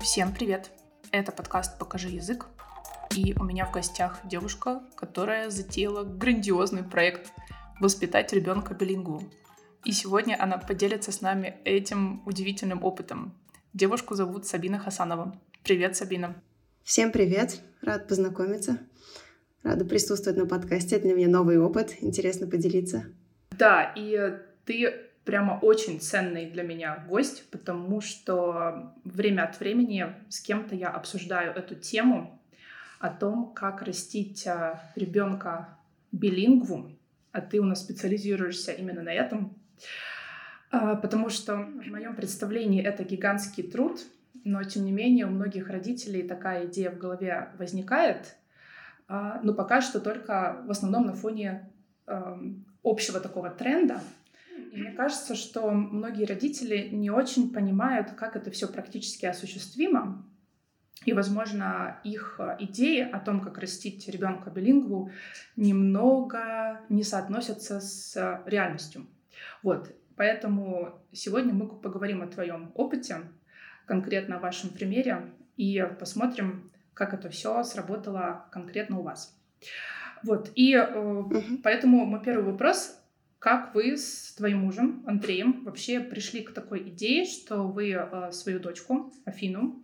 Всем привет! Это подкаст «Покажи язык». И у меня в гостях девушка, которая затеяла грандиозный проект «Воспитать ребенка билингву». И сегодня она поделится с нами этим удивительным опытом. Девушку зовут Сабина Хасанова. Привет, Сабина. Всем привет, рад познакомиться. Рада присутствовать на подкасте. Это для меня новый опыт. Интересно поделиться. Да, и ты прямо очень ценный для меня гость, потому что время от времени с кем-то я обсуждаю эту тему о том, как растить а, ребенка билингву, а ты у нас специализируешься именно на этом, а, потому что в моем представлении это гигантский труд, но тем не менее у многих родителей такая идея в голове возникает, но пока что только в основном на фоне общего такого тренда. И мне кажется, что многие родители не очень понимают, как это все практически осуществимо. И, возможно, их идеи о том, как растить ребенка билингву, немного не соотносятся с реальностью. Вот, поэтому сегодня мы поговорим о твоем опыте, конкретно о вашем примере и посмотрим, как это все сработало конкретно у вас. Вот, и угу. поэтому мой первый вопрос как вы с твоим мужем Андреем вообще пришли к такой идее, что вы э, свою дочку Афину э,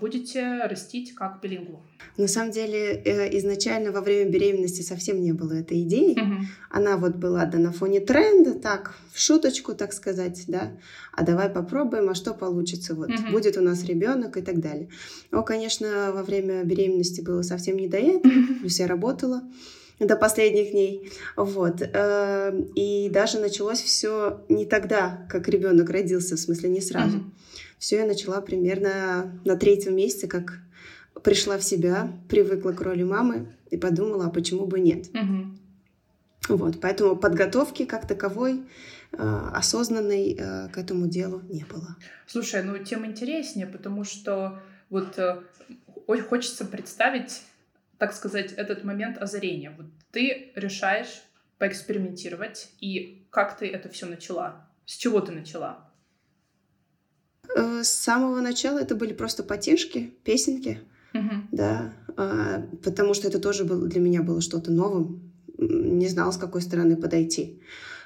будете растить как билингву? На самом деле, э, изначально во время беременности совсем не было этой идеи. Угу. Она вот была да, на фоне тренда, так, в шуточку, так сказать, да. А давай попробуем, а что получится, вот, угу. будет у нас ребенок и так далее. Но, конечно, во время беременности было совсем не до этого, плюс я работала до последних дней. Вот. Э, и даже началось все не тогда, как ребенок родился, в смысле не сразу. Mm-hmm. Все я начала примерно на третьем месяце, как пришла в себя, привыкла к роли мамы и подумала, а почему бы нет. Mm-hmm. Вот, поэтому подготовки как таковой э, осознанной э, к этому делу не было. Слушай, ну тем интереснее, потому что вот э, хочется представить так сказать, этот момент озарения. Вот ты решаешь поэкспериментировать, и как ты это все начала? С чего ты начала? Э, с самого начала это были просто потешки, песенки, угу. да, а, потому что это тоже было, для меня было что-то новым, не знала, с какой стороны подойти.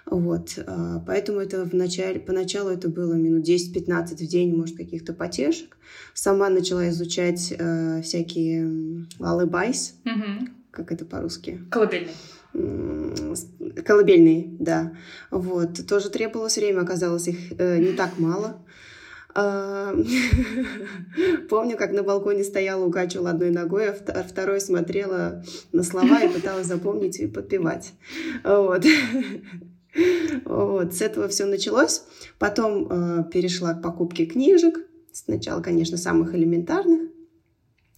Вот, а, поэтому это в начале, поначалу это было минут 10-15 в день, может, каких-то потешек. Сама начала изучать э, всякие алыбайс, угу. как это по-русски? Колыбельные. Колыбельные, да. Вот, тоже требовалось время, оказалось их э, не так мало. А, помню, как на балконе стояла, укачивала одной ногой, а второй смотрела на слова и пыталась запомнить и подпевать. Вот. Вот, с этого все началось. Потом э, перешла к покупке книжек. Сначала, конечно, самых элементарных.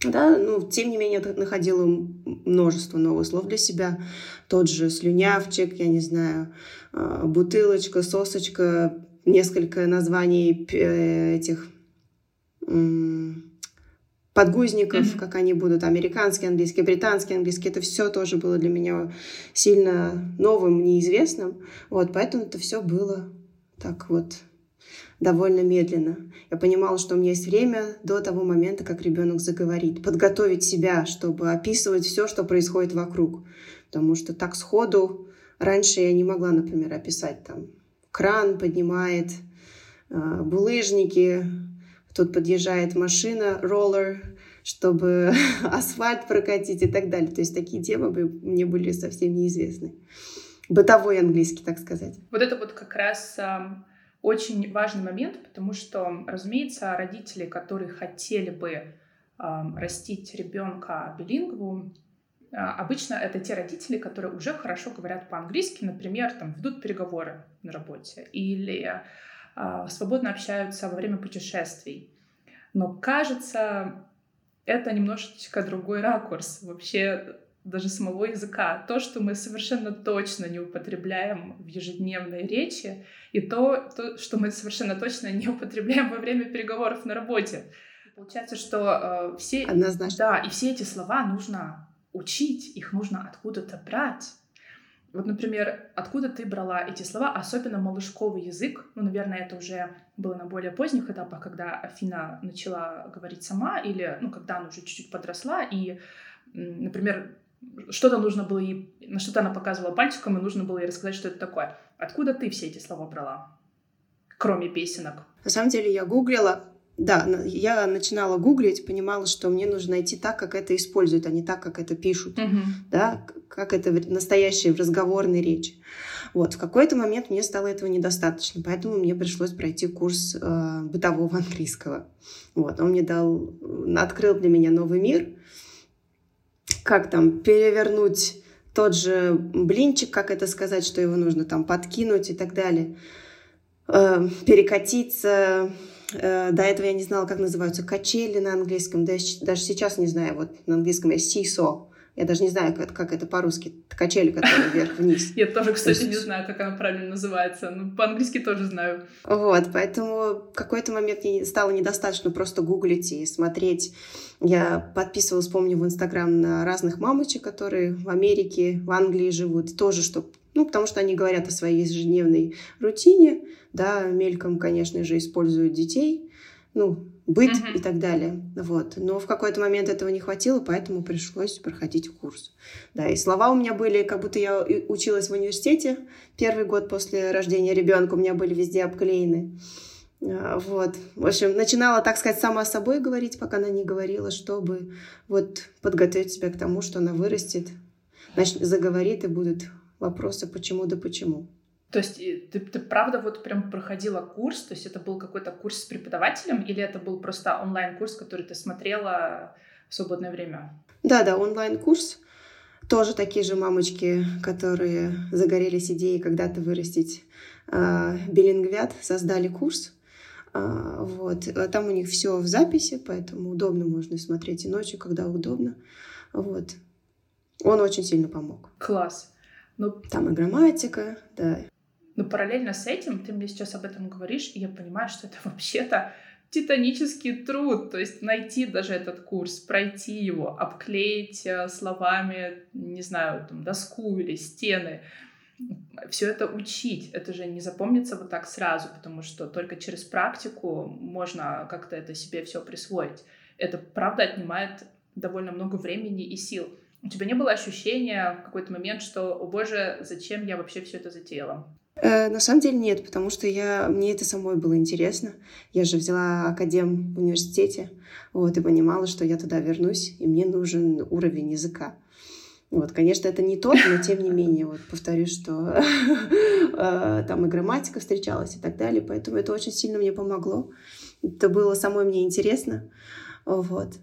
Да, ну, тем не менее, находила множество новых слов для себя. Тот же слюнявчик, я не знаю, э, бутылочка, сосочка, несколько названий э, этих подгузников, mm-hmm. как они будут, американский английский, британский английский, это все тоже было для меня сильно новым, неизвестным. Вот, поэтому это все было так вот довольно медленно. Я понимала, что у меня есть время до того момента, как ребенок заговорит, подготовить себя, чтобы описывать все, что происходит вокруг. Потому что так сходу раньше я не могла, например, описать там кран поднимает, а, булыжники, тут подъезжает машина, роллер, чтобы асфальт прокатить и так далее. То есть такие темы мне были совсем неизвестны. Бытовой английский, так сказать. Вот это вот как раз очень важный момент, потому что, разумеется, родители, которые хотели бы э, растить ребенка билингву, э, обычно это те родители, которые уже хорошо говорят по-английски, например, там ведут переговоры на работе или а, свободно общаются во время путешествий. Но кажется, это немножечко другой ракурс вообще даже самого языка. То, что мы совершенно точно не употребляем в ежедневной речи, и то, то что мы совершенно точно не употребляем во время переговоров на работе. Получается, что э, все... Однозначно. Да, и все эти слова нужно учить, их нужно откуда-то брать. Вот, например, откуда ты брала эти слова, особенно малышковый язык? Ну, наверное, это уже было на более поздних этапах, когда Афина начала говорить сама, или, ну, когда она уже чуть-чуть подросла, и, например, что-то нужно было ей, на что-то она показывала пальчиком, и нужно было ей рассказать, что это такое. Откуда ты все эти слова брала, кроме песенок? На самом деле я гуглила, да, я начинала гуглить, понимала, что мне нужно найти так, как это используют, а не так, как это пишут, угу. да, как это настоящее в разговорной речи. Вот, в какой-то момент мне стало этого недостаточно, поэтому мне пришлось пройти курс э, бытового английского. Вот, он мне дал, открыл для меня новый мир, как там перевернуть тот же блинчик, как это сказать, что его нужно там подкинуть и так далее, э, перекатиться, Э, до этого я не знала, как называются качели на английском. Даже сейчас не знаю. Вот на английском я сисо. Я даже не знаю, как, как это по-русски. Качели, которые вверх-вниз. Я тоже, кстати, не знаю, как она правильно называется. Но по-английски тоже знаю. Вот, поэтому в какой-то момент мне стало недостаточно просто гуглить и смотреть. Я подписывалась, помню, в Инстаграм на разных мамочек, которые в Америке, в Англии живут. Тоже, чтобы ну, потому что они говорят о своей ежедневной рутине, да, мельком, конечно же, используют детей, ну, быт uh-huh. и так далее. Вот. Но в какой-то момент этого не хватило, поэтому пришлось проходить курс. Да, и слова у меня были, как будто я училась в университете. Первый год после рождения ребенка у меня были везде обклеены. А, вот. В общем, начинала, так сказать, сама собой говорить, пока она не говорила, чтобы вот подготовить себя к тому, что она вырастет, значит, заговорит и будут вопросы почему да почему. То есть ты, ты правда вот прям проходила курс, то есть это был какой-то курс с преподавателем или это был просто онлайн-курс, который ты смотрела в свободное время? Да, да, онлайн-курс. Тоже такие же мамочки, которые загорелись идеей когда-то вырастить э, билингвят, создали курс. Э, вот. Там у них все в записи, поэтому удобно можно смотреть и ночью, когда удобно. Вот. Он очень сильно помог. Класс. Ну, Там и грамматика, да. Но параллельно с этим ты мне сейчас об этом говоришь, и я понимаю, что это вообще-то титанический труд, то есть найти даже этот курс, пройти его, обклеить э, словами, не знаю, там, доску или стены, все это учить, это же не запомнится вот так сразу, потому что только через практику можно как-то это себе все присвоить. Это правда отнимает довольно много времени и сил. У тебя не было ощущения в какой-то момент, что, о боже, зачем я вообще все это затеяла? Э, на самом деле нет, потому что я, мне это самой было интересно. Я же взяла академ в университете, вот, и понимала, что я туда вернусь, и мне нужен уровень языка. Вот, конечно, это не тот, но тем не менее, вот повторюсь, что э, там и грамматика встречалась и так далее, поэтому это очень сильно мне помогло. Это было самой мне интересно, вот.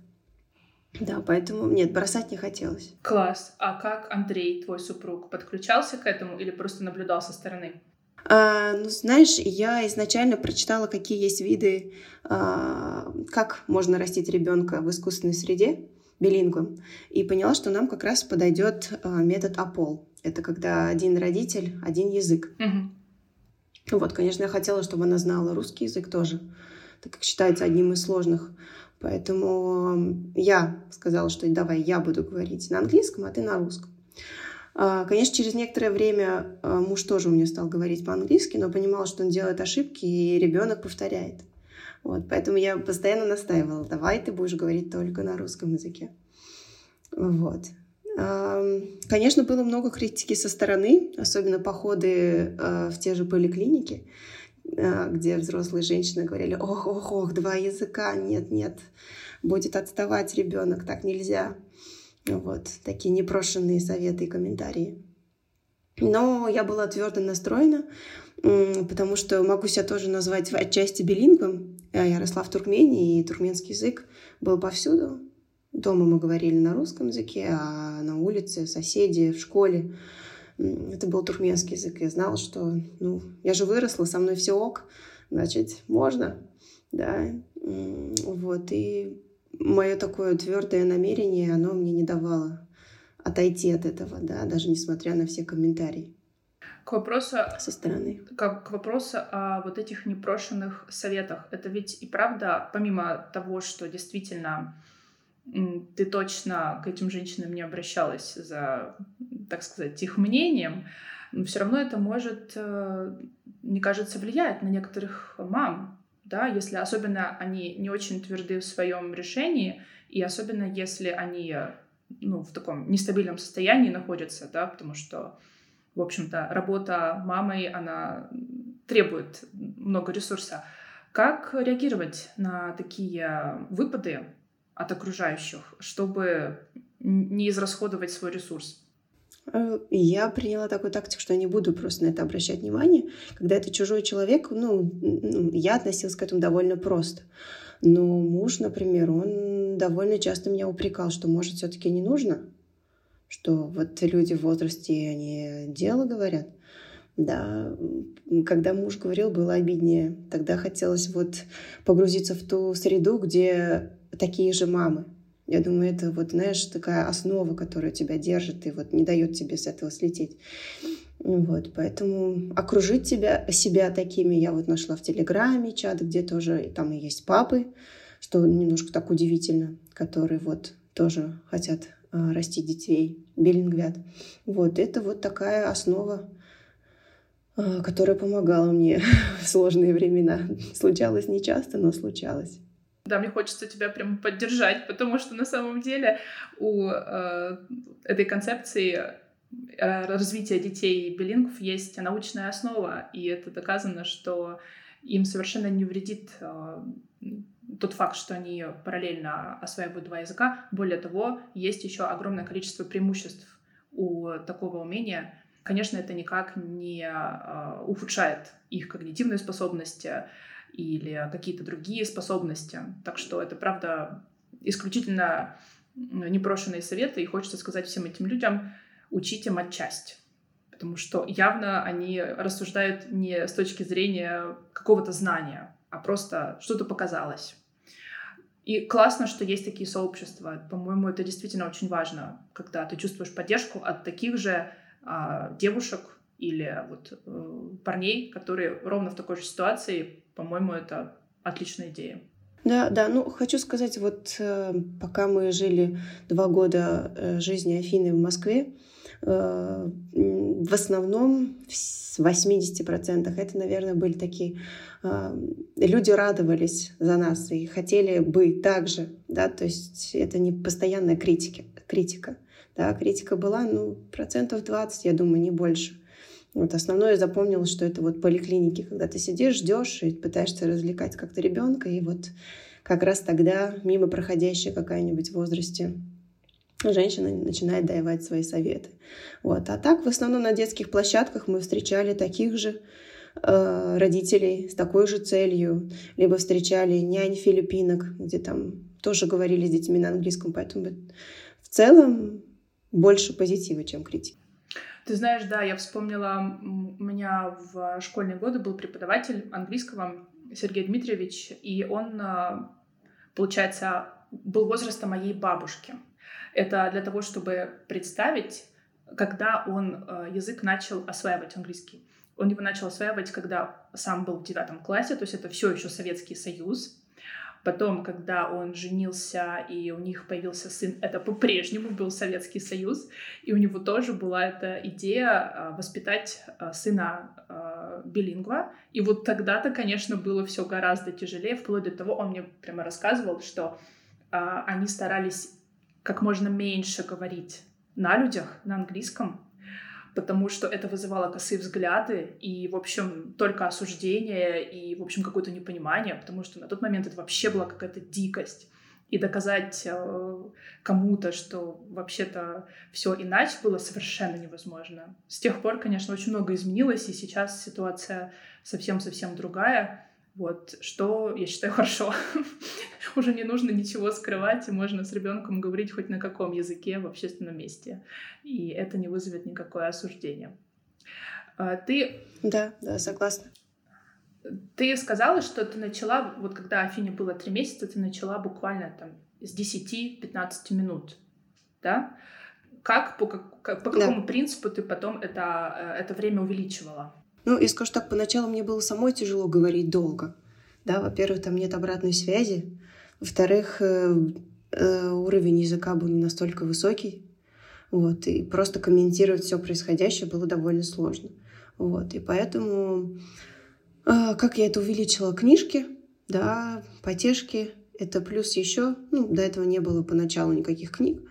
Да, поэтому нет, бросать не хотелось. Класс. А как Андрей, твой супруг, подключался к этому или просто наблюдал со стороны? А, ну, знаешь, я изначально прочитала, какие есть виды, а, как можно растить ребенка в искусственной среде, билингвом, и поняла, что нам как раз подойдет а, метод АПОЛ. Это когда один родитель, один язык. Угу. Вот, конечно, я хотела, чтобы она знала русский язык тоже, так как считается одним из сложных Поэтому я сказала, что давай я буду говорить на английском, а ты на русском. А, конечно, через некоторое время а, муж тоже у меня стал говорить по-английски, но понимал, что он делает ошибки, и ребенок повторяет. Вот, поэтому я постоянно настаивала, давай ты будешь говорить только на русском языке. Вот. Конечно, было много критики со стороны, особенно походы а, в те же поликлиники. Э, где взрослые женщины говорили, ох, ох, ох, два языка, нет, нет, будет отставать ребенок, так нельзя. Вот, такие непрошенные советы и комментарии. Но я была твердо настроена, потому что могу себя тоже назвать отчасти билингвом. Я росла в Туркмении, и туркменский язык был повсюду. Дома мы говорили на русском языке, а на улице соседи, в школе это был туркменский язык. Я знала, что, ну, я же выросла, со мной все ок, значит, можно, да. Вот, и мое такое твердое намерение, оно мне не давало отойти от этого, да, даже несмотря на все комментарии. К вопросу со стороны. Как, к вопросу о вот этих непрошенных советах. Это ведь и правда, помимо того, что действительно ты точно к этим женщинам не обращалась за, так сказать, их мнением, но все равно это может, э, мне кажется, влиять на некоторых мам, да, если особенно они не очень тверды в своем решении, и особенно если они ну, в таком нестабильном состоянии находятся, да, потому что, в общем-то, работа мамой, она требует много ресурса. Как реагировать на такие выпады от окружающих, чтобы не израсходовать свой ресурс? Э, я приняла такую тактику, что я не буду просто на это обращать внимание. Когда это чужой человек, ну, я относилась к этому довольно просто. Но муж, например, он довольно часто меня упрекал, что, может, все-таки не нужно, что вот люди в возрасте, они дело говорят. Да, когда муж говорил, было обиднее. Тогда хотелось вот погрузиться в ту среду, где такие же мамы. Я думаю, это вот, знаешь, такая основа, которая тебя держит и вот не дает тебе с этого слететь. Вот, поэтому окружить тебя, себя такими я вот нашла в Телеграме чат, где тоже там и есть папы, что немножко так удивительно, которые вот тоже хотят э, растить детей, билингвят. Вот, это вот такая основа, э, которая помогала мне в сложные времена. Случалось не часто, но случалось. Да, мне хочется тебя прям поддержать, потому что на самом деле у э, этой концепции э, развития детей билингов есть научная основа, и это доказано, что им совершенно не вредит э, тот факт, что они параллельно осваивают два языка. Более того, есть еще огромное количество преимуществ у такого умения. Конечно, это никак не э, ухудшает их когнитивные способности, или какие-то другие способности. Так что это, правда, исключительно непрошенные советы, и хочется сказать всем этим людям, учите матчасть. Потому что явно они рассуждают не с точки зрения какого-то знания, а просто что-то показалось. И классно, что есть такие сообщества. По-моему, это действительно очень важно, когда ты чувствуешь поддержку от таких же а, девушек или вот э, парней, которые ровно в такой же ситуации по-моему, это отличная идея. Да, да, ну хочу сказать, вот э, пока мы жили два года э, жизни Афины в Москве, э, в основном в 80% это, наверное, были такие люди радовались за нас и хотели бы так же, да, то есть это не постоянная критика, критика, да, критика была, ну, процентов 20, я думаю, не больше. Вот основное я запомнила, что это вот поликлиники, когда ты сидишь, ждешь и пытаешься развлекать как-то ребенка, и вот как раз тогда мимо проходящая какая-нибудь в возрасте женщина начинает давать свои советы. Вот. А так в основном на детских площадках мы встречали таких же э, родителей с такой же целью, либо встречали нянь филиппинок, где там тоже говорили с детьми на английском, поэтому в целом больше позитива, чем критики. Ты знаешь, да, я вспомнила, у меня в школьные годы был преподаватель английского Сергей Дмитриевич, и он, а, получается, был возраста моей бабушки. Это для того, чтобы представить, когда он а, язык начал осваивать английский. Он его начал осваивать, когда сам был в девятом классе, то есть это все еще Советский Союз. Потом, когда он женился и у них появился сын, это по-прежнему был Советский Союз, и у него тоже была эта идея а, воспитать а, сына а, билингва. И вот тогда-то, конечно, было все гораздо тяжелее, вплоть до того, он мне прямо рассказывал, что они старались как можно меньше говорить на людях, на английском, потому что это вызывало косые взгляды и, в общем, только осуждение и, в общем, какое-то непонимание, потому что на тот момент это вообще была какая-то дикость. И доказать э, кому-то, что вообще-то все иначе было совершенно невозможно. С тех пор, конечно, очень много изменилось, и сейчас ситуация совсем-совсем другая. Вот, что я считаю хорошо. Уже не нужно ничего скрывать, и можно с ребенком говорить хоть на каком языке в общественном месте. И это не вызовет никакое осуждение. А, ты... Да, да, согласна. Ты сказала, что ты начала, вот когда Афине было три месяца, ты начала буквально там с 10-15 минут, да? Как, по, как, по какому да. принципу ты потом это, э, это время увеличивала? Ну, и скажу так, поначалу мне было самой тяжело говорить долго. Да, во-первых, там нет обратной связи. Во-вторых, э, э, уровень языка был не настолько высокий, вот, и просто комментировать все происходящее было довольно сложно. Вот, и поэтому, э, как я это увеличила, книжки, да, потешки, это плюс еще, ну, до этого не было поначалу никаких книг,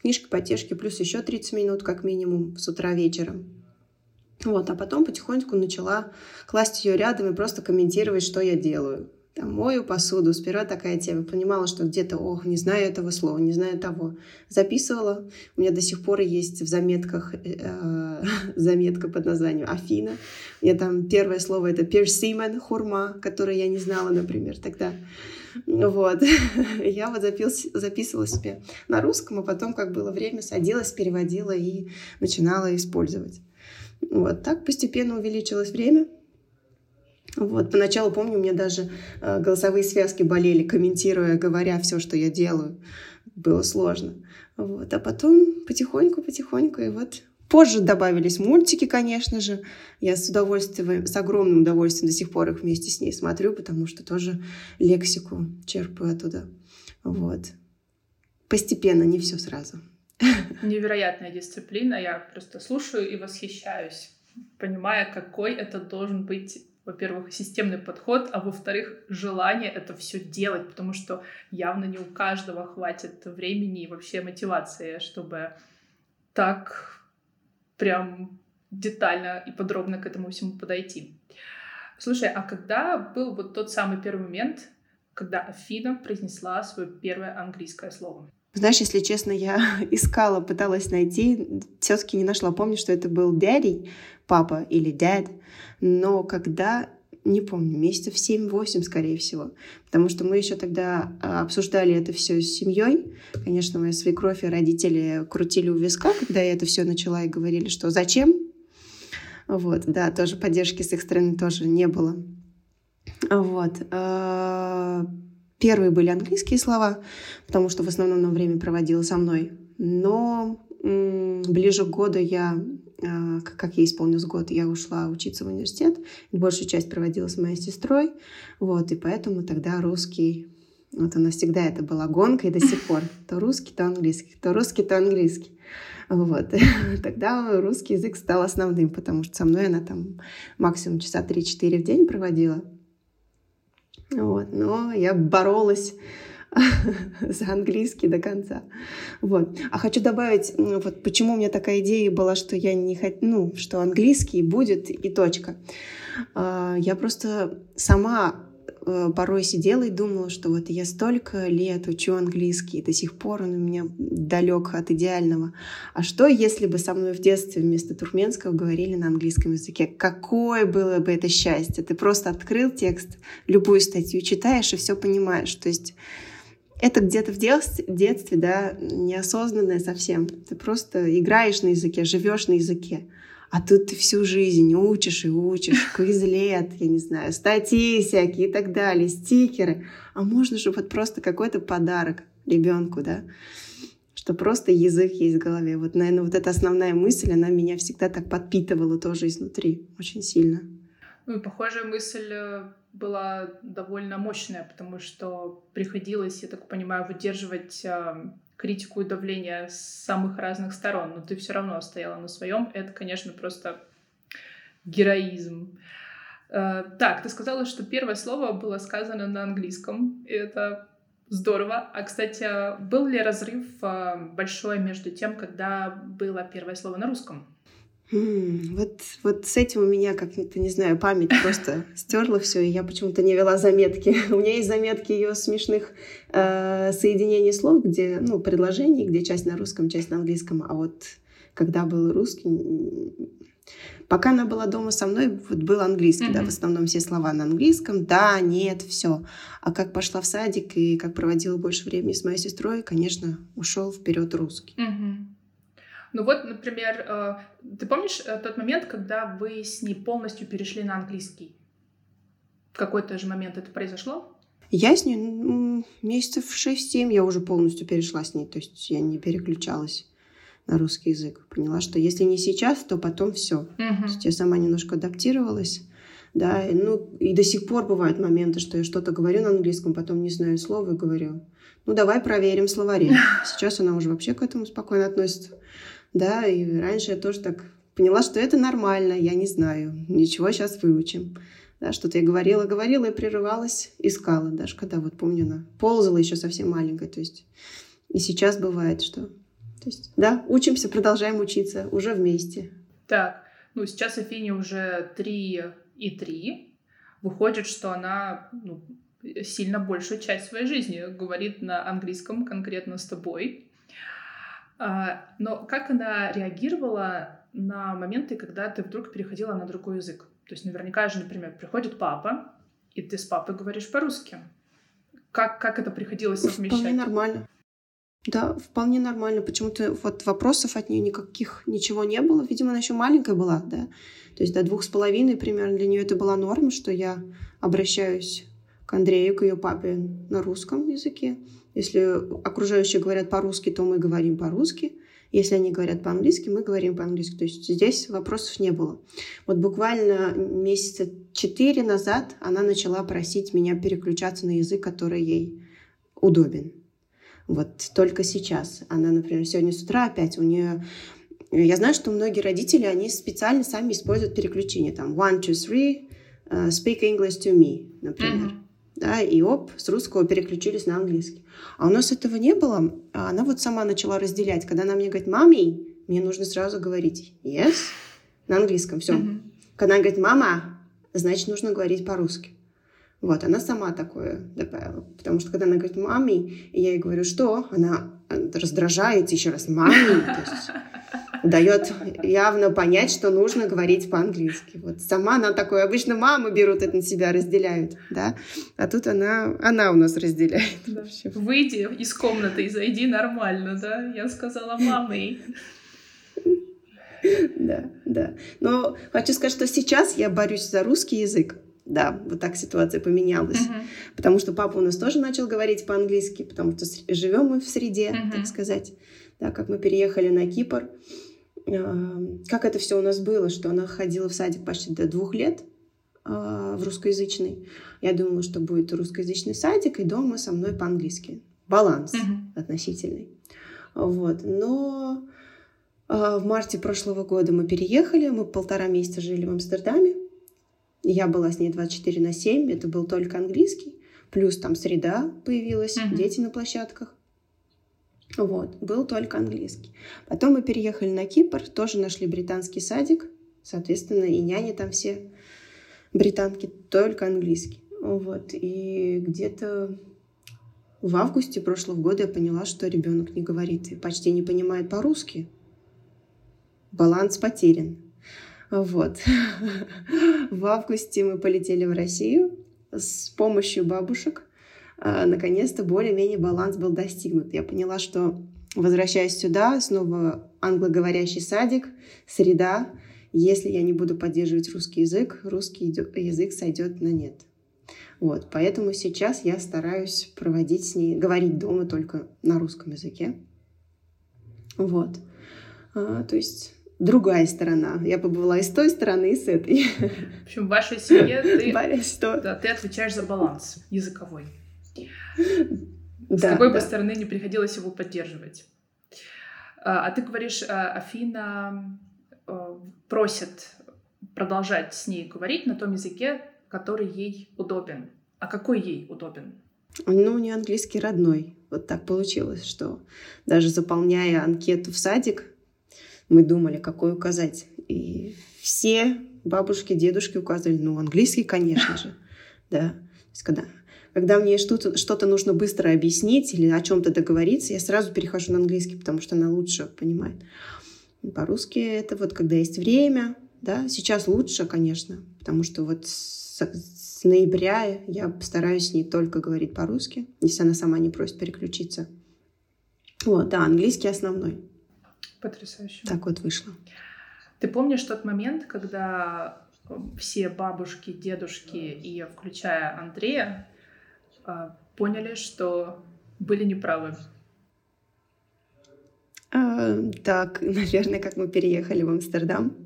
книжки, потешки, плюс еще 30 минут как минимум с утра вечером. Вот, а потом потихоньку начала класть ее рядом и просто комментировать, что я делаю там, мою посуду. Сперва такая тема. Понимала, что где-то, ох, не знаю этого слова, не знаю того. Записывала. У меня до сих пор есть в заметках э, заметка под названием Афина. У меня там первое слово это персимен, хурма, которое я не знала, например, тогда. Вот. Я вот запис, записывала себе на русском, а потом, как было время, садилась, переводила и начинала использовать. Вот так постепенно увеличилось время. Вот, поначалу, помню, у меня даже э, голосовые связки болели, комментируя, говоря все, что я делаю. Было сложно. Вот, а потом потихоньку, потихоньку, и вот позже добавились мультики, конечно же. Я с удовольствием, с огромным удовольствием до сих пор их вместе с ней смотрю, потому что тоже лексику черпаю оттуда. Вот. Постепенно, не все сразу. Невероятная дисциплина. Я просто слушаю и восхищаюсь, понимая, какой это должен быть во-первых, системный подход, а во-вторых, желание это все делать, потому что явно не у каждого хватит времени и вообще мотивации, чтобы так прям детально и подробно к этому всему подойти. Слушай, а когда был вот тот самый первый момент, когда Афина произнесла свое первое английское слово? Знаешь, если честно, я искала, пыталась найти, все-таки не нашла. Помню, что это был дядей, папа или dad, но когда не помню, месяцев 7-8, скорее всего. Потому что мы еще тогда а, обсуждали это все с семьей. Конечно, моя свекровь и родители крутили у виска, когда я это все начала и говорили, что зачем. Вот, да, тоже поддержки с их стороны тоже не было. Вот. Первые были английские слова, потому что в основном время проводила со мной. Но ближе к году я а, как я исполнилась год, я ушла учиться в университет. Большую часть проводила с моей сестрой. Вот, и поэтому тогда русский... Вот у нас всегда это была гонка, и до сих пор. То русский, то английский, то русский, то английский. Вот. Тогда русский язык стал основным, потому что со мной она там максимум часа 3-4 в день проводила. Вот. Но я боролась за английский до конца. Вот. А хочу добавить, вот почему у меня такая идея была, что я не хочу, ну, что английский будет и точка. А, я просто сама порой сидела и думала, что вот я столько лет учу английский, и до сих пор он у меня далек от идеального. А что, если бы со мной в детстве вместо туркменского говорили на английском языке? Какое было бы это счастье? Ты просто открыл текст, любую статью читаешь и все понимаешь. То есть это где-то в детстве, детстве, да, неосознанное совсем. Ты просто играешь на языке, живешь на языке. А тут ты всю жизнь учишь и учишь, квизлет, я не знаю, статьи всякие и так далее, стикеры. А можно же вот просто какой-то подарок ребенку, да, что просто язык есть в голове. Вот, наверное, вот эта основная мысль, она меня всегда так подпитывала тоже изнутри, очень сильно. Ну, похожая мысль э, была довольно мощная, потому что приходилось, я так понимаю, выдерживать э, критику и давление с самых разных сторон, но ты все равно стояла на своем. Это, конечно, просто героизм. Э, так, ты сказала, что первое слово было сказано на английском, и это здорово. А, кстати, был ли разрыв э, большой между тем, когда было первое слово на русском? Вот, вот с этим у меня как-то, не знаю, память просто стерла все, и я почему-то не вела заметки. У меня есть заметки ее смешных э, соединений слов, где, ну, предложений, где часть на русском, часть на английском, а вот когда был русский, пока она была дома со мной, вот был английский, mm-hmm. да, в основном все слова на английском, да, нет, все. А как пошла в садик и как проводила больше времени с моей сестрой, конечно, ушел вперед русский. Mm-hmm. Ну вот, например, э, ты помнишь э, тот момент, когда вы с ней полностью перешли на английский? В какой-то же момент это произошло? Я с ней месяцев 6-7 я уже полностью перешла с ней, то есть я не переключалась на русский язык. Поняла, что если не сейчас, то потом все. Угу. То есть я сама немножко адаптировалась, Да, ну и до сих пор бывают моменты, что я что-то говорю на английском, потом не знаю слова и говорю, ну давай проверим словари. Сейчас она уже вообще к этому спокойно относится. Да, и раньше я тоже так поняла, что это нормально, я не знаю, ничего, сейчас выучим. Да, что-то я говорила, говорила и прерывалась, искала. Даже когда, вот помню, она ползала еще совсем маленькая. То есть и сейчас бывает, что... То есть, да, учимся, продолжаем учиться уже вместе. Так, ну сейчас Афине уже 3 и 3. Выходит, что она ну, сильно большую часть своей жизни говорит на английском конкретно с тобой. А, но как она реагировала на моменты, когда ты вдруг переходила на другой язык? То есть наверняка же, например, приходит папа, и ты с папой говоришь по-русски. Как, как это приходилось совмещать? Вполне нормально. Да, вполне нормально. Почему-то вот вопросов от нее никаких ничего не было. Видимо, она еще маленькая была, да. То есть до двух с половиной примерно для нее это была норма, что я обращаюсь к Андрею, к ее папе на русском языке. Если окружающие говорят по-русски, то мы говорим по-русски. Если они говорят по-английски, мы говорим по-английски. То есть здесь вопросов не было. Вот буквально месяца четыре назад она начала просить меня переключаться на язык, который ей удобен. Вот только сейчас. Она, например, сегодня с утра опять у нее... Я знаю, что многие родители, они специально сами используют переключение. Там one, two, three, uh, speak English to me, например. Mm-hmm да, и оп, с русского переключились на английский. А у нас этого не было. А она вот сама начала разделять. Когда она мне говорит «мами», мне нужно сразу говорить «yes» на английском, все. Mm-hmm. Когда она говорит «мама», значит, нужно говорить по-русски. Вот, она сама такое добавила. Потому что когда она говорит «мами», и я ей говорю «что?», она раздражается еще раз «мами». То есть дает явно понять, что нужно говорить по-английски. Вот сама она такой, обычно мамы берут это на себя, разделяют, да, а тут она, она у нас разделяет. Да. Выйди из комнаты и зайди нормально, да, я сказала мамой. Да, да. Но хочу сказать, что сейчас я борюсь за русский язык. Да, вот так ситуация поменялась. Uh-huh. Потому что папа у нас тоже начал говорить по-английски, потому что живем мы в среде, uh-huh. так сказать. Да, как мы переехали на Кипр, как это все у нас было, что она ходила в садик почти до двух лет а, в русскоязычный. Я думала, что будет русскоязычный садик, и дома со мной по-английски. Баланс uh-huh. относительный. Вот. Но а, в марте прошлого года мы переехали, мы полтора месяца жили в Амстердаме. Я была с ней 24 на 7, это был только английский. Плюс там среда появилась, uh-huh. дети на площадках. Вот, был только английский. Потом мы переехали на Кипр, тоже нашли британский садик, соответственно, и няни там все британки, только английский. Вот, и где-то в августе прошлого года я поняла, что ребенок не говорит и почти не понимает по-русски. Баланс потерян. Вот. В августе мы полетели в Россию с помощью бабушек. А, наконец-то более-менее баланс был достигнут. Я поняла, что возвращаясь сюда, снова англоговорящий садик, среда, если я не буду поддерживать русский язык, русский язык сойдет на нет. Вот, поэтому сейчас я стараюсь проводить с ней, говорить дома только на русском языке. Вот. А, то есть другая сторона. Я побывала и с той стороны, и с этой. В общем, в вашей семье ты, да, ты отвечаешь за баланс языковой. С какой бы стороны не приходилось его поддерживать. А, а ты говоришь, а, Афина э, просит продолжать с ней говорить на том языке, который ей удобен. А какой ей удобен? Ну, не английский родной. Вот так получилось, что даже заполняя анкету в садик, мы думали, какой указать. И все бабушки, дедушки указывали, ну, английский, конечно же. Да. То есть, когда когда мне что-то что нужно быстро объяснить или о чем-то договориться, я сразу перехожу на английский, потому что она лучше понимает. По-русски это вот когда есть время, да, сейчас лучше, конечно, потому что вот с, с ноября я постараюсь не только говорить по-русски, если она сама не просит переключиться. Вот, да, английский основной. Потрясающе. Так вот вышло. Ты помнишь тот момент, когда все бабушки, дедушки и включая Андрея поняли, что были неправы? А, так, наверное, как мы переехали в Амстердам.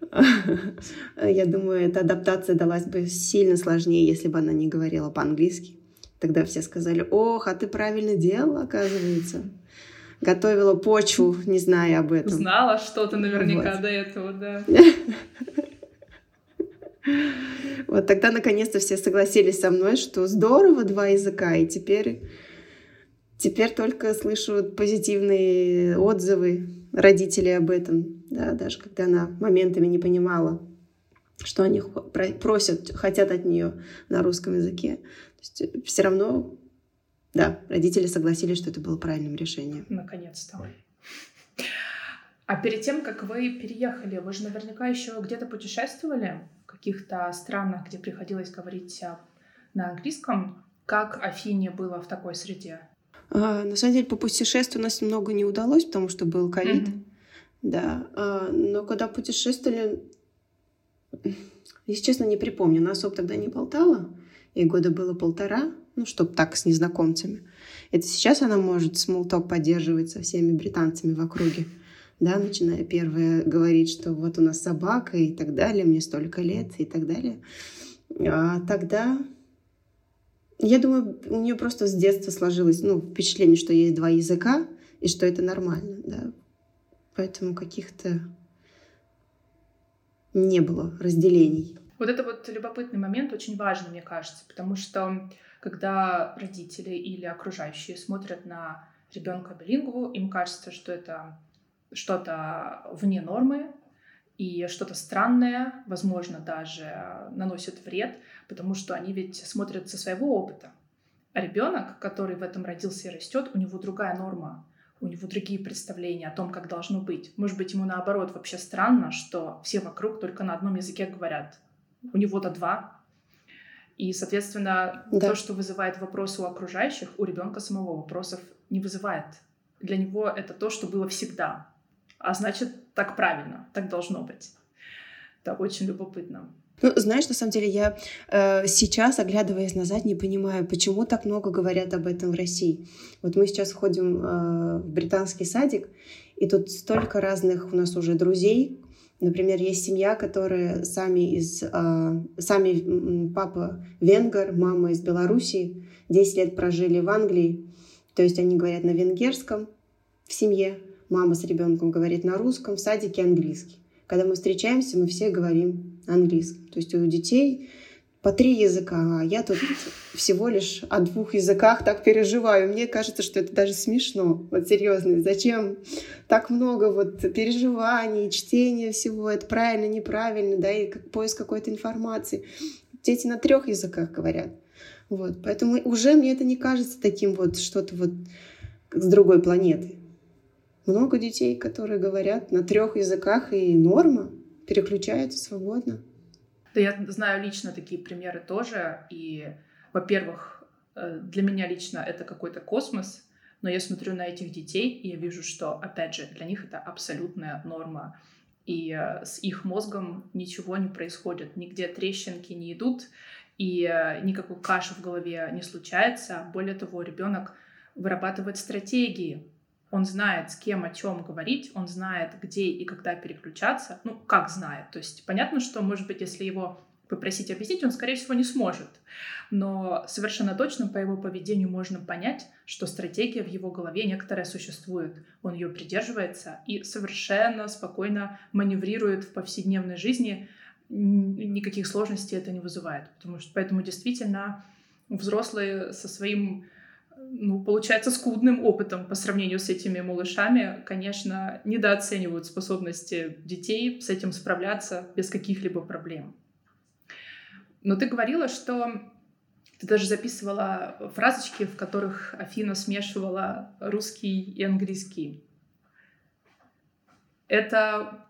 Я думаю, эта адаптация далась бы сильно сложнее, если бы она не говорила по-английски. Тогда все сказали, ох, а ты правильно делала, оказывается. Готовила почву, не зная об этом. Знала что-то наверняка вот. до этого, да. Вот тогда наконец-то все согласились со мной, что здорово два языка, и теперь, теперь только слышу позитивные отзывы родителей об этом, да, даже когда она моментами не понимала, что они просят, хотят от нее на русском языке. То есть э, все равно, да, родители согласились, что это было правильным решением. Наконец-то. А перед тем, как вы переехали, вы же наверняка еще где-то путешествовали каких-то странах, где приходилось говорить а, на английском. Как Афине было в такой среде? А, на самом деле, по путешествию у нас немного не удалось, потому что был ковид. Mm-hmm. Да. А, но когда путешествовали, если честно, не припомню. Нас особо тогда не болтала. Ей года было полтора, ну, чтобы так, с незнакомцами. Это сейчас она может смолток поддерживать со всеми британцами в округе. Да, начиная первое говорить, что вот у нас собака и так далее, мне столько лет и так далее. А тогда я думаю, у нее просто с детства сложилось ну, впечатление, что есть два языка, и что это нормально, да. Поэтому каких-то не было разделений. Вот это вот любопытный момент очень важный, мне кажется, потому что когда родители или окружающие смотрят на ребенка билингву, им кажется, что это что-то вне нормы и что-то странное, возможно, даже наносит вред, потому что они ведь смотрят со своего опыта. А ребенок, который в этом родился и растет, у него другая норма у него другие представления о том, как должно быть. Может быть, ему наоборот вообще странно, что все вокруг только на одном языке говорят. У него-то два. И, соответственно, да. то, что вызывает вопросы у окружающих, у ребенка самого вопросов не вызывает. Для него это то, что было всегда. А значит, так правильно, так должно быть. Это очень любопытно. Ну, знаешь, на самом деле я э, сейчас, оглядываясь назад, не понимаю, почему так много говорят об этом в России. Вот мы сейчас ходим э, в британский садик, и тут столько разных у нас уже друзей. Например, есть семья, которая сами из... Э, сами папа венгер, мама из Белоруссии, 10 лет прожили в Англии. То есть они говорят на венгерском в семье, мама с ребенком говорит на русском, в садике английский. Когда мы встречаемся, мы все говорим английском. То есть у детей по три языка, а я тут всего лишь о двух языках так переживаю. Мне кажется, что это даже смешно. Вот серьезно, зачем так много вот переживаний, чтения всего, это правильно, неправильно, да, и поиск какой-то информации. Дети на трех языках говорят. Вот, поэтому уже мне это не кажется таким вот что-то вот с другой планеты много детей, которые говорят на трех языках, и норма, переключаются свободно. Да, я знаю лично такие примеры тоже. И, во-первых, э, для меня лично это какой-то космос, но я смотрю на этих детей, и я вижу, что, опять же, для них это абсолютная норма. И э, с их мозгом ничего не происходит, нигде трещинки не идут, и э, никакой каши в голове не случается. Более того, ребенок вырабатывает стратегии, он знает, с кем о чем говорить, он знает, где и когда переключаться. Ну, как знает. То есть понятно, что, может быть, если его попросить объяснить, он, скорее всего, не сможет. Но совершенно точно по его поведению можно понять, что стратегия в его голове некоторая существует. Он ее придерживается и совершенно спокойно маневрирует в повседневной жизни. Никаких сложностей это не вызывает. Потому что поэтому действительно взрослые со своим ну, получается, скудным опытом по сравнению с этими малышами, конечно, недооценивают способности детей с этим справляться без каких-либо проблем. Но ты говорила, что ты даже записывала фразочки, в которых Афина смешивала русский и английский. Это...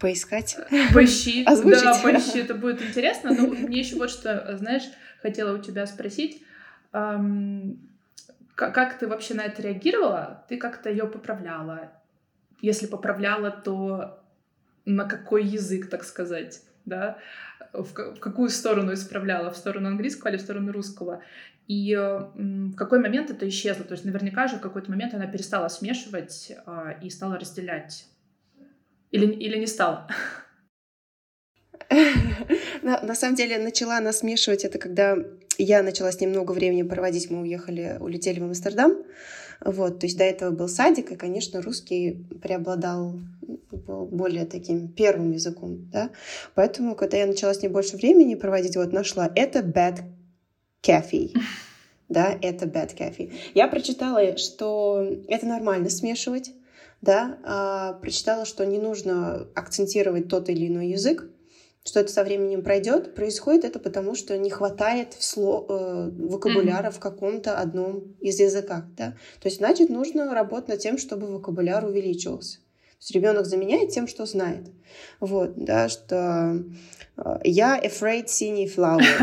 Поискать? Поищи. Озвучить. Да, поищи, это будет интересно. Но мне еще вот что, знаешь, хотела у тебя спросить. Как ты вообще на это реагировала? Ты как-то ее поправляла? Если поправляла, то на какой язык, так сказать, да? В, в какую сторону исправляла? В сторону английского или в сторону русского? И в какой момент это исчезло? То есть наверняка же в какой-то момент она перестала смешивать а, и стала разделять. Или, или не стала? на, самом деле начала она смешивать это, когда я начала с ним много времени проводить. Мы уехали, улетели в Амстердам. Вот, то есть до этого был садик, и, конечно, русский преобладал был более таким первым языком, да. Поэтому, когда я начала с ним больше времени проводить, вот нашла это bad cafe. Да, это bad cafe. Я прочитала, что это нормально смешивать, да, а, прочитала, что не нужно акцентировать тот или иной язык, что это со временем пройдет, происходит это потому, что не хватает сло, э, вокабуляра mm-hmm. в каком-то одном из языках. Да? То есть, значит, нужно работать над тем, чтобы вокабуляр увеличивался. То есть ребенок заменяет тем, что знает. Вот, да, что э, я afraid синий flower.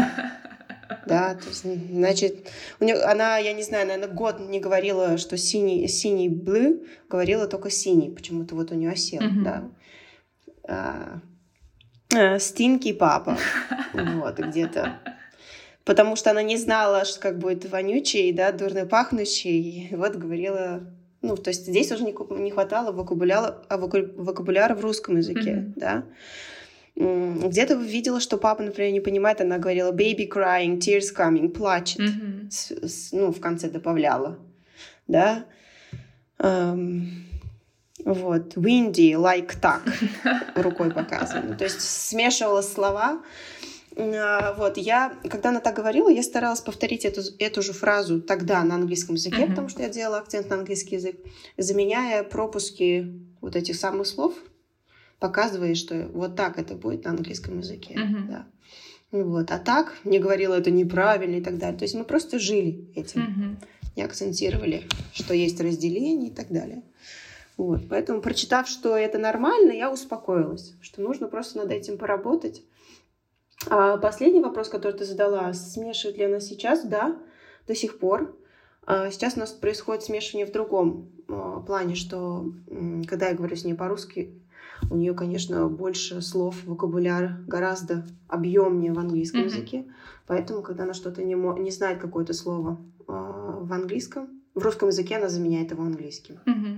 Да, то есть, значит, у нее, она, я не знаю, наверное, год не говорила, что синий, синий blue, говорила только синий, почему-то вот у нее осел, mm-hmm. да. А, Стинки папа. Вот, где-то. Потому что она не знала, что как будет вонючий, да, дурно пахнущий. И вот говорила... Ну, то есть здесь уже не, не хватало вокабуляра, а вокабуляра в русском языке, mm-hmm. да. Где-то видела, что папа, например, не понимает, она говорила baby crying, tears coming, плачет. Mm-hmm. С, с, ну, в конце добавляла, да. Um, вот, windy, like так, рукой показываю. То есть смешивала слова. А, вот, я, когда она так говорила, я старалась повторить эту, эту же фразу тогда на английском языке, uh-huh. потому что я делала акцент на английский язык, заменяя пропуски вот этих самых слов, показывая, что вот так это будет на английском языке. Uh-huh. Да. Вот. А так не говорила это неправильно и так далее. То есть мы просто жили этим, uh-huh. не акцентировали, что есть разделение и так далее. Вот. Поэтому, прочитав, что это нормально, я успокоилась, что нужно просто над этим поработать. А последний вопрос, который ты задала, смешивает ли она сейчас? Да, до сих пор. А сейчас у нас происходит смешивание в другом а, плане, что когда я говорю с ней по-русски, у нее, конечно, больше слов, вокабуляр гораздо объемнее в английском mm-hmm. языке. Поэтому, когда она что-то не, не знает какое-то слово э, в английском, в русском языке она заменяет его английским. Mm-hmm.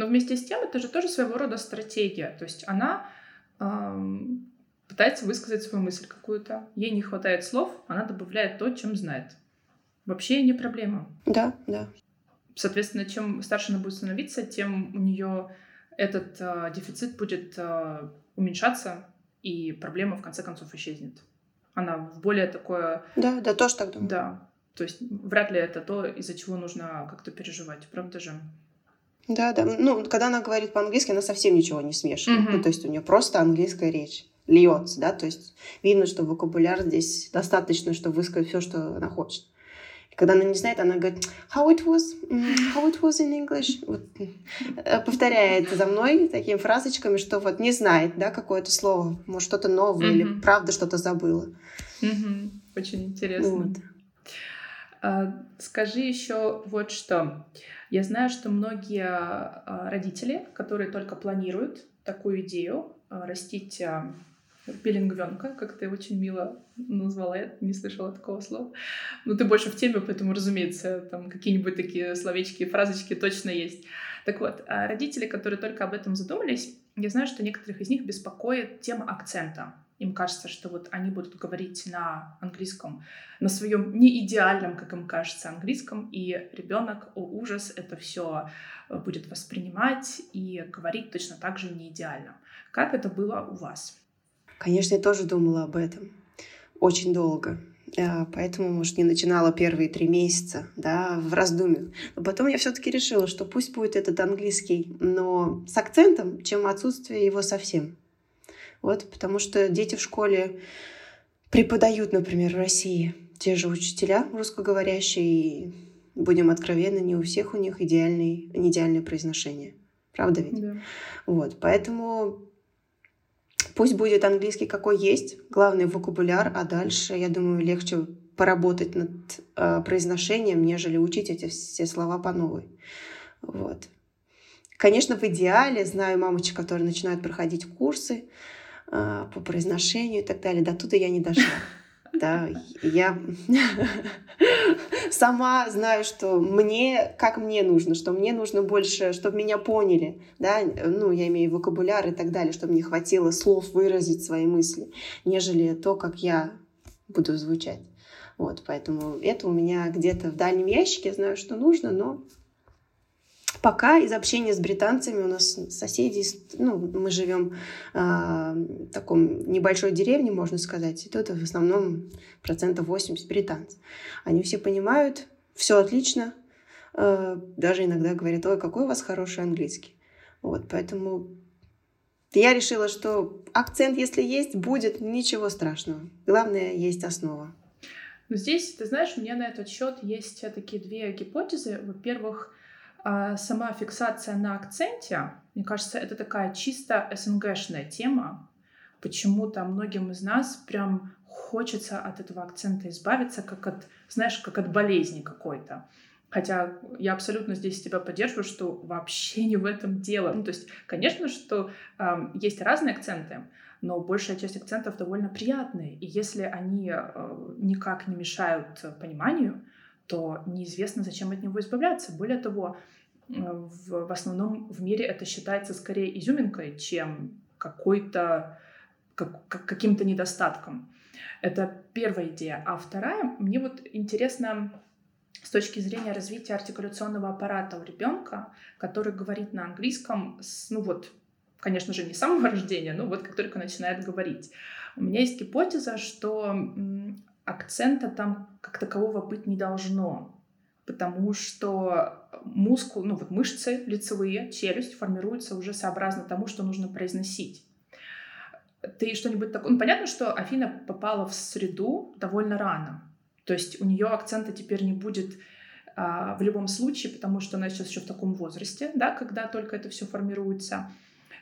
Но вместе с тем это же тоже своего рода стратегия. То есть она эм, пытается высказать свою мысль какую-то. Ей не хватает слов, она добавляет то, чем знает. Вообще не проблема. Да, да. Соответственно, чем старше она будет становиться, тем у нее этот э, дефицит будет э, уменьшаться, и проблема в конце концов исчезнет. Она в более такое... Да, да, тоже так думаю. Да. То есть вряд ли это то, из-за чего нужно как-то переживать, правда же? Да, да. Ну, когда она говорит по-английски, она совсем ничего не смешивает. Mm-hmm. Ну, то есть у нее просто английская речь льется, да, то есть видно, что вокабуляр здесь достаточно, чтобы высказать все, что она хочет. И когда она не знает, она говорит how it was, how it was in English, вот, э, повторяет за мной такими фразочками, что вот не знает, да, какое-то слово, может что-то новое mm-hmm. или правда что-то забыла. Mm-hmm. Очень интересно. Вот. А, скажи еще вот что. Я знаю, что многие а, родители, которые только планируют такую идею, а, растить пеленгвенка, как ты очень мило назвала, я не слышала такого слова. Но ты больше в теме, поэтому, разумеется, там какие-нибудь такие словечки, фразочки точно есть. Так вот, родители, которые только об этом задумались, я знаю, что некоторых из них беспокоит тема акцента. Им кажется, что вот они будут говорить на английском, на своем не идеальном, как им кажется, английском, и ребенок, о ужас, это все э, будет воспринимать и говорить точно так же не идеально. Как это было у вас? Конечно, я тоже думала об этом очень долго. Э, поэтому, может, не начинала первые три месяца, да, в раздумьях. Но потом я все-таки решила, что пусть будет этот английский, но с акцентом, чем отсутствие его совсем. Вот, потому что дети в школе преподают, например, в России те же учителя русскоговорящие, и, будем откровенны, не у всех у них идеальный, идеальное произношение. Правда ведь? Да. Вот, поэтому пусть будет английский какой есть, главный вокабуляр, а дальше, я думаю, легче поработать над э, произношением, нежели учить эти все слова по новой. Вот. Конечно, в идеале, знаю мамочек, которые начинают проходить курсы, по произношению и так далее. До туда я не дошла. Да, я сама знаю, что мне, как мне нужно, что мне нужно больше, чтобы меня поняли, да, ну, я имею вокабуляр и так далее, чтобы мне хватило слов выразить свои мысли, нежели то, как я буду звучать. Вот, поэтому это у меня где-то в дальнем ящике, я знаю, что нужно, но Пока из общения с британцами у нас соседи, ну, мы живем э, в таком небольшой деревне, можно сказать, и тут в основном процентов 80 британцев. Они все понимают, все отлично, э, даже иногда говорят, ой, какой у вас хороший английский. Вот, поэтому я решила, что акцент, если есть, будет, ничего страшного. Главное, есть основа. Но здесь, ты знаешь, у меня на этот счет есть такие две гипотезы. Во-первых, а сама фиксация на акценте, мне кажется, это такая чисто СНГшная тема. Почему-то многим из нас прям хочется от этого акцента избавиться, как от, знаешь, как от болезни какой-то. Хотя я абсолютно здесь тебя поддерживаю, что вообще не в этом дело. Ну, то есть, конечно, что э, есть разные акценты, но большая часть акцентов довольно приятные. И если они э, никак не мешают пониманию, то неизвестно, зачем от него избавляться. Более того, в, в основном в мире это считается скорее изюминкой, чем какой-то как, как, каким-то недостатком. Это первая идея. А вторая, мне вот интересно с точки зрения развития артикуляционного аппарата у ребенка, который говорит на английском, с, ну вот, конечно же, не с самого рождения, но вот как только начинает говорить. У меня есть гипотеза, что акцента там как такового быть не должно, потому что мускул, ну вот мышцы лицевые, челюсть формируются уже сообразно тому, что нужно произносить. Ты что-нибудь такое... Ну, понятно, что Афина попала в среду довольно рано. То есть у нее акцента теперь не будет а, в любом случае, потому что она сейчас еще в таком возрасте, да, когда только это все формируется.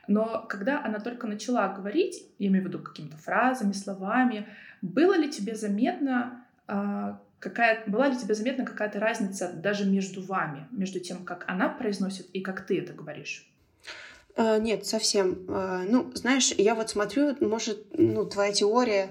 Но когда она только начала говорить, я имею в виду какими-то фразами, словами, было ли тебе заметно, а, какая, была ли тебе заметна какая-то разница даже между вами, между тем, как она произносит и как ты это говоришь? А, нет, совсем. А, ну, знаешь, я вот смотрю, может, ну, твоя теория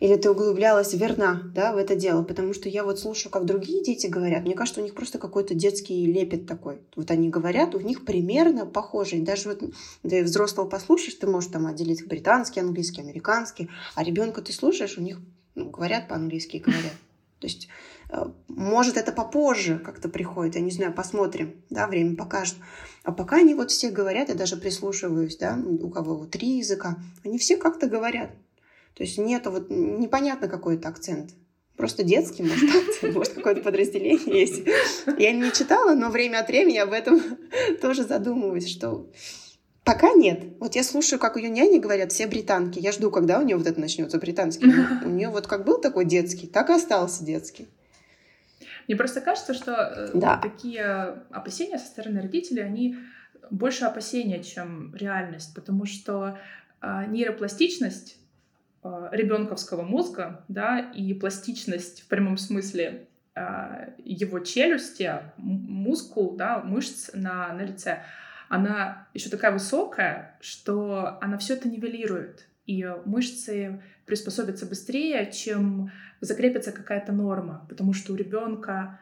или ты углублялась верна, да, в это дело, потому что я вот слушаю, как другие дети говорят, мне кажется, у них просто какой-то детский лепет такой. Вот они говорят, у них примерно похожий. Даже вот ты взрослого послушаешь, ты можешь там отделить британский, английский, американский, а ребенка ты слушаешь, у них ну, говорят по-английски говорят. То есть, э, может, это попозже как-то приходит, я не знаю, посмотрим, да, время покажет. А пока они вот все говорят, я даже прислушиваюсь, да, у кого три языка, они все как-то говорят. То есть нету вот непонятно какой это акцент. Просто детский, может, акцент, может, какое-то подразделение есть. Я не читала, но время от времени об этом тоже задумываюсь, что Пока нет. Вот я слушаю, как ее няни говорят, все британки. Я жду, когда у нее вот это начнется британский. У нее вот как был такой детский, так и остался детский. Мне просто кажется, что э, да. такие опасения со стороны родителей, они больше опасения, чем реальность, потому что а, нейропластичность ребенковского мозга, да, и пластичность в прямом смысле э, его челюсти, мускул, да, мышц на, на лице, она еще такая высокая, что она все это нивелирует. И мышцы приспособятся быстрее, чем закрепится какая-то норма, потому что у ребенка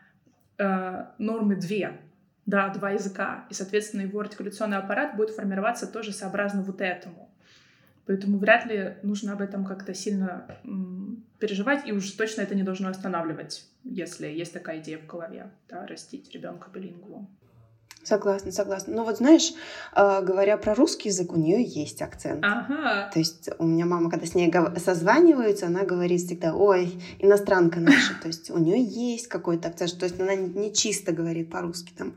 э, нормы две, да, два языка, и, соответственно, его артикуляционный аппарат будет формироваться тоже сообразно вот этому. Поэтому вряд ли нужно об этом как-то сильно переживать, и уж точно это не должно останавливать, если есть такая идея в голове, да, растить ребенка билингву. Согласна, согласна. Но вот знаешь, а, говоря про русский язык, у нее есть акцент. Ага. То есть у меня мама, когда с ней созваниваются, она говорит всегда, ой, иностранка наша. То есть у нее есть какой-то акцент. То есть она не чисто говорит по-русски там.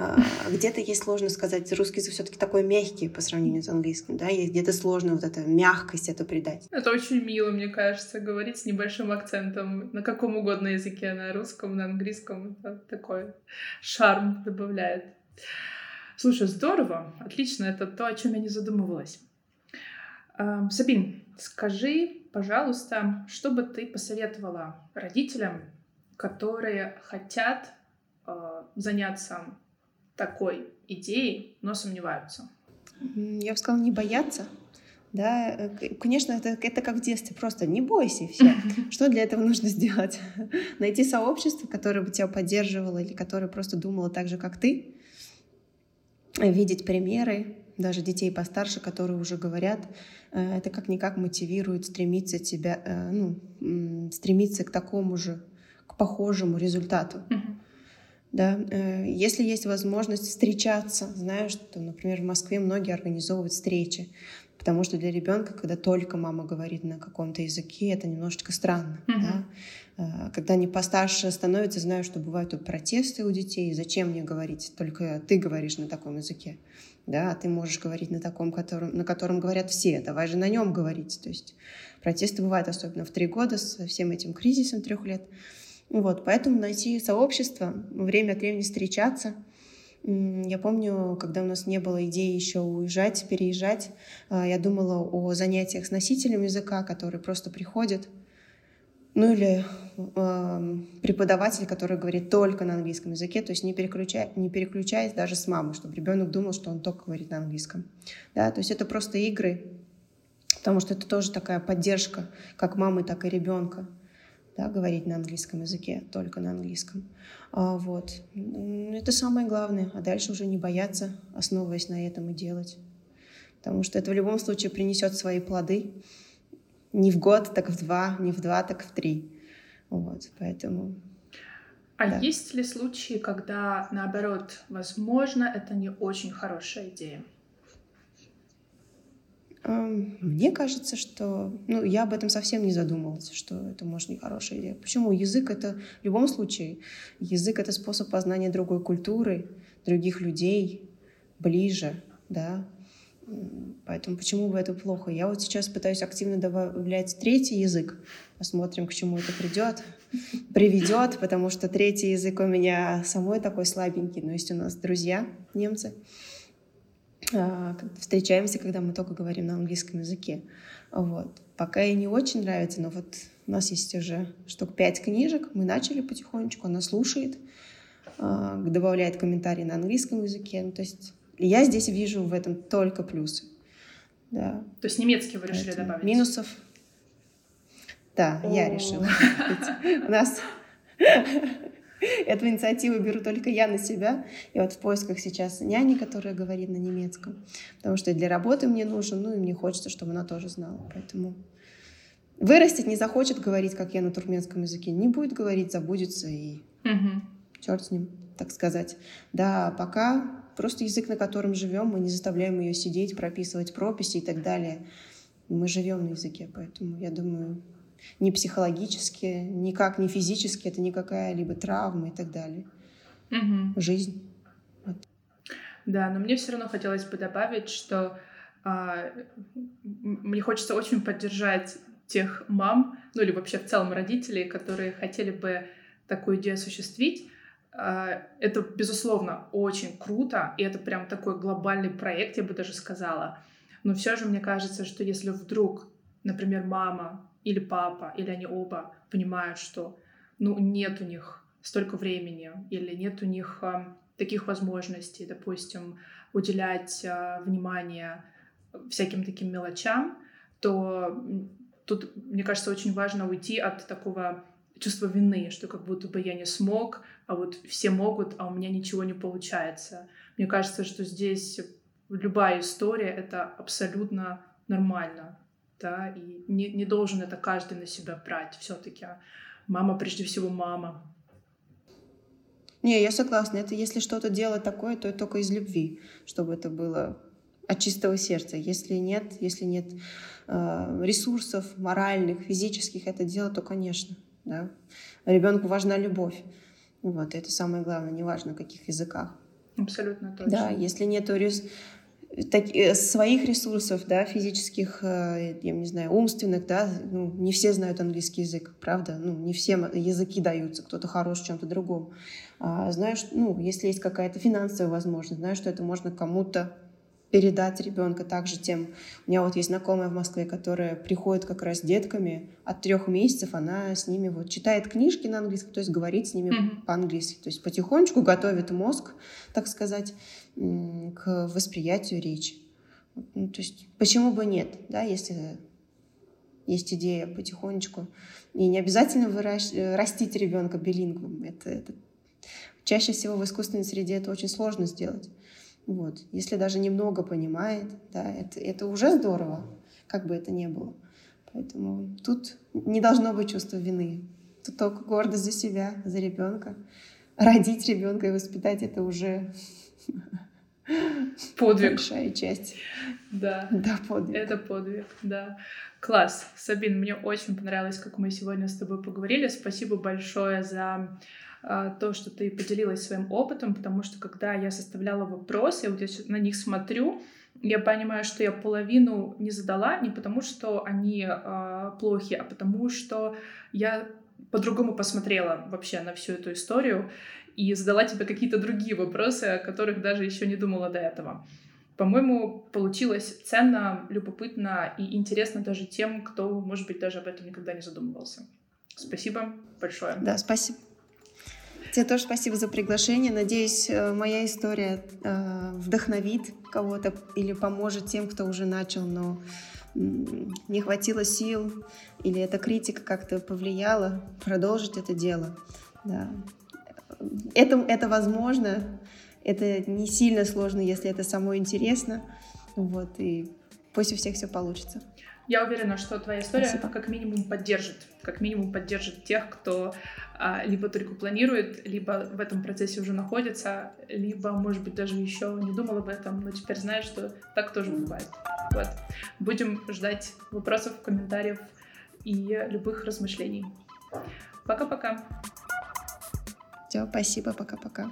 А, где-то ей сложно сказать, русский язык все-таки такой мягкий по сравнению с английским, да, и где-то сложно вот эту мягкость эту придать. Это очень мило, мне кажется, говорить с небольшим акцентом на каком угодно языке, на русском, на английском, это такой шарм добавляет. Слушай, здорово, отлично, это то, о чем я не задумывалась. Сабин, скажи, пожалуйста, что бы ты посоветовала родителям, которые хотят а, заняться такой идеей, но сомневаются? Я бы сказала, не бояться, Да, э, конечно, это, это как в детстве, просто не бойся и все. Что для этого нужно сделать? Найти сообщество, которое бы тебя поддерживало или которое просто думало так же, как ты, видеть примеры, даже детей постарше, которые уже говорят, э, это как-никак мотивирует стремиться тебя, э, ну, стремиться к такому же, к похожему результату. Да, если есть возможность встречаться, знаю, что, например, в Москве многие организовывают встречи, Потому что для ребенка, когда только мама говорит на каком-то языке, это немножечко странно. Mm-hmm. Да? А, когда они постарше становятся, знаю, что бывают тут протесты у детей. Зачем мне говорить? Только ты говоришь на таком языке. Да, а ты можешь говорить на таком, котором, на котором говорят все. Давай же на нем говорить. То есть протесты бывают особенно в три года со всем этим кризисом трех лет. Вот, поэтому найти сообщество, время от времени встречаться — я помню, когда у нас не было идеи еще уезжать, переезжать, а, я думала о занятиях с носителем языка, который просто приходит, ну или э, преподаватель, который говорит только на английском языке, то есть не, переключая, не переключаясь даже с мамой, чтобы ребенок думал, что он только говорит на английском. Да, то есть это просто игры, потому что это тоже такая поддержка как мамы, так и ребенка да, говорить на английском языке, только на английском. А, вот. Это самое главное. А дальше уже не бояться, основываясь на этом и делать. Потому что это в любом случае принесет свои плоды. Не в год, так в два, не в два, так в три. Вот, поэтому... А да. есть ли случаи, когда, наоборот, возможно, это не очень хорошая идея? Мне кажется, что... Ну, я об этом совсем не задумывалась, что это, может, не хорошая идея. Почему? Язык — это... В любом случае, язык — это способ познания другой культуры, других людей, ближе, да. Поэтому почему бы это плохо? Я вот сейчас пытаюсь активно добавлять третий язык. Посмотрим, к чему это придет, приведет, потому что третий язык у меня самой такой слабенький, но есть у нас друзья немцы, встречаемся, когда мы только говорим на английском языке. Вот. Пока ей не очень нравится, но вот у нас есть уже штук пять книжек, мы начали потихонечку, она слушает, а, добавляет комментарии на английском языке. Ну, то есть я здесь вижу в этом только плюсы. Да. То есть немецкий вы решили Поэтому добавить? Минусов. Да, О я решила. У нас Эту инициативу беру только я на себя. И вот в поисках сейчас няни, которая говорит на немецком. Потому что для работы мне нужен, ну и мне хочется, чтобы она тоже знала. Поэтому вырастет, не захочет говорить, как я на туркменском языке. Не будет говорить, забудется и угу. черт с ним, так сказать. Да, пока просто язык, на котором живем, мы не заставляем ее сидеть, прописывать прописи и так далее. Мы живем на языке, поэтому я думаю, ни психологически, никак не физически, это никакая либо травма и так далее. Угу. Жизнь. Вот. Да, но мне все равно хотелось бы добавить, что а, мне хочется очень поддержать тех мам, ну или вообще в целом родителей, которые хотели бы такую идею осуществить. А, это, безусловно, очень круто, и это прям такой глобальный проект, я бы даже сказала. Но все же мне кажется, что если вдруг, например, мама или папа, или они оба понимают, что ну, нет у них столько времени, или нет у них э, таких возможностей, допустим, уделять э, внимание всяким таким мелочам, то тут, мне кажется, очень важно уйти от такого чувства вины, что как будто бы я не смог, а вот все могут, а у меня ничего не получается. Мне кажется, что здесь любая история — это абсолютно нормально да, и не, не должен это каждый на себя брать все-таки. Мама прежде всего мама. Не, я согласна. Это если что-то делать такое, то только из любви, чтобы это было от чистого сердца. Если нет, если нет э, ресурсов моральных, физических это дело, то, конечно, да. Ребенку важна любовь. Вот, это самое главное, неважно, в каких языках. Абсолютно точно. Да, если нет ресурсов так, э, своих ресурсов, да, физических, э, я не знаю, умственных, да, ну, не все знают английский язык, правда, ну, не всем языки даются, кто-то хорош в чем-то другом. А, знаешь, ну, если есть какая-то финансовая возможность, знаешь, что это можно кому-то передать ребенка также тем. У меня вот есть знакомая в Москве, которая приходит как раз с детками от трех месяцев, она с ними вот читает книжки на английском, то есть говорит с ними mm-hmm. по-английски, то есть потихонечку готовит мозг, так сказать, к восприятию речи. Ну, то есть почему бы нет, да, если есть идея потихонечку. И не обязательно выращ... растить ребенка билингвом. Это, это чаще всего в искусственной среде это очень сложно сделать. Вот. Если даже немного понимает, да, это, это уже здорово, как бы это ни было. Поэтому тут не должно быть чувства вины. Тут только гордость за себя, за ребенка. Родить ребенка и воспитать это уже подвиг. Большая часть. Да. Да, подвиг. Это подвиг, да. Класс. Сабин, мне очень понравилось, как мы сегодня с тобой поговорили. Спасибо большое за то, что ты поделилась своим опытом, потому что когда я составляла вопросы, я вот я на них смотрю, я понимаю, что я половину не задала не потому, что они э, плохи, а потому что я по-другому посмотрела вообще на всю эту историю и задала тебе какие-то другие вопросы, о которых даже еще не думала до этого. По-моему, получилось ценно, любопытно и интересно даже тем, кто, может быть, даже об этом никогда не задумывался. Спасибо большое. Да, спасибо. Тебе тоже спасибо за приглашение. Надеюсь, э, моя история э, вдохновит кого-то или поможет тем, кто уже начал, но не хватило сил или эта критика как-то повлияла, продолжить это дело. Да. Это, это возможно, это не сильно сложно, если это самой интересно. Вот, и пусть у всех все получится. Я уверена, что твоя история Спасибо. как минимум поддержит, как минимум поддержит тех, кто а, либо только планирует, либо в этом процессе уже находится, либо, может быть, даже еще не думал об этом, но теперь знает, что так тоже бывает. Вот. Будем ждать вопросов, комментариев и любых размышлений. Пока-пока. Все, спасибо, пока-пока.